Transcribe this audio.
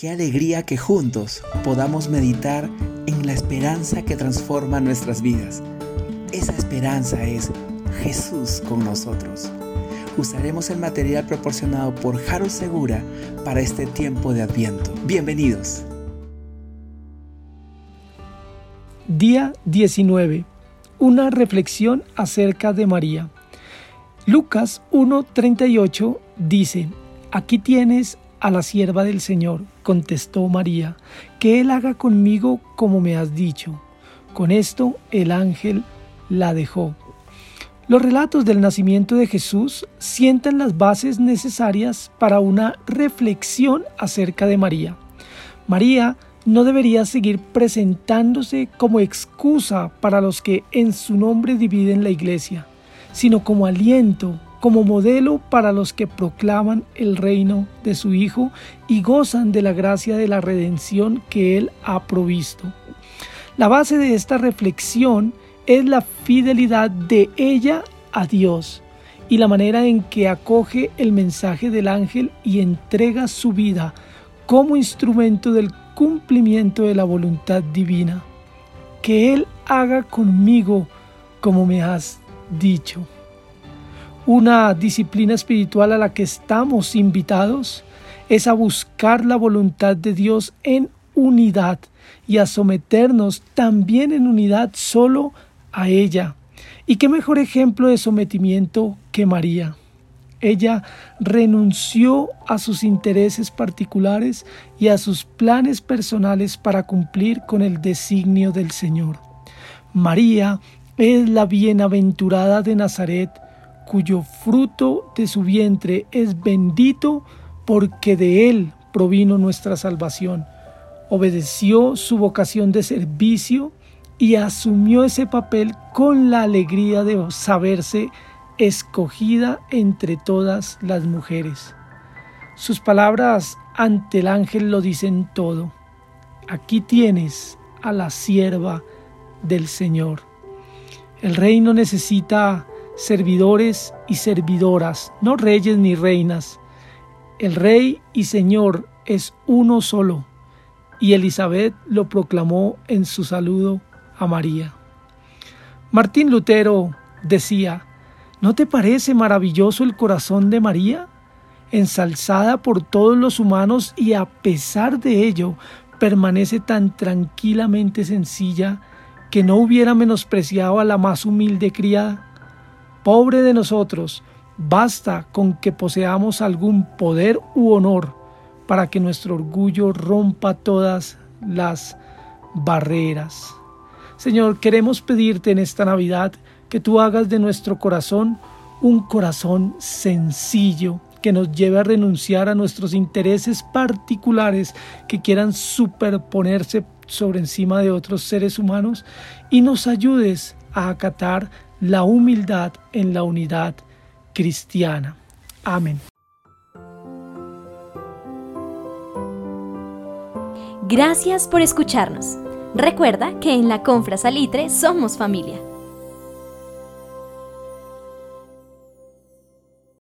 Qué alegría que juntos podamos meditar en la esperanza que transforma nuestras vidas. Esa esperanza es Jesús con nosotros. Usaremos el material proporcionado por Jaro Segura para este tiempo de Adviento. Bienvenidos. Día 19. Una reflexión acerca de María. Lucas 1:38 dice, Aquí tienes a la sierva del Señor, contestó María, que Él haga conmigo como me has dicho. Con esto el ángel la dejó. Los relatos del nacimiento de Jesús sientan las bases necesarias para una reflexión acerca de María. María no debería seguir presentándose como excusa para los que en su nombre dividen la iglesia, sino como aliento, como modelo para los que proclaman el reino de su Hijo y gozan de la gracia de la redención que Él ha provisto. La base de esta reflexión es la fidelidad de ella a Dios y la manera en que acoge el mensaje del ángel y entrega su vida como instrumento del cumplimiento de la voluntad divina. Que Él haga conmigo como me has dicho. Una disciplina espiritual a la que estamos invitados es a buscar la voluntad de Dios en unidad y a someternos también en unidad solo a ella. ¿Y qué mejor ejemplo de sometimiento que María? Ella renunció a sus intereses particulares y a sus planes personales para cumplir con el designio del Señor. María es la bienaventurada de Nazaret, cuyo fruto de su vientre es bendito porque de él provino nuestra salvación. Obedeció su vocación de servicio y asumió ese papel con la alegría de saberse escogida entre todas las mujeres. Sus palabras ante el ángel lo dicen todo. Aquí tienes a la sierva del Señor. El reino necesita servidores y servidoras, no reyes ni reinas. El rey y señor es uno solo, y Elizabeth lo proclamó en su saludo a María. Martín Lutero decía, ¿no te parece maravilloso el corazón de María? Ensalzada por todos los humanos y a pesar de ello permanece tan tranquilamente sencilla que no hubiera menospreciado a la más humilde criada. Pobre de nosotros, basta con que poseamos algún poder u honor para que nuestro orgullo rompa todas las barreras. Señor, queremos pedirte en esta Navidad que tú hagas de nuestro corazón un corazón sencillo, que nos lleve a renunciar a nuestros intereses particulares que quieran superponerse sobre encima de otros seres humanos y nos ayudes a acatar la humildad en la unidad cristiana. Amén. Gracias por escucharnos. Recuerda que en la Confra Salitre somos familia.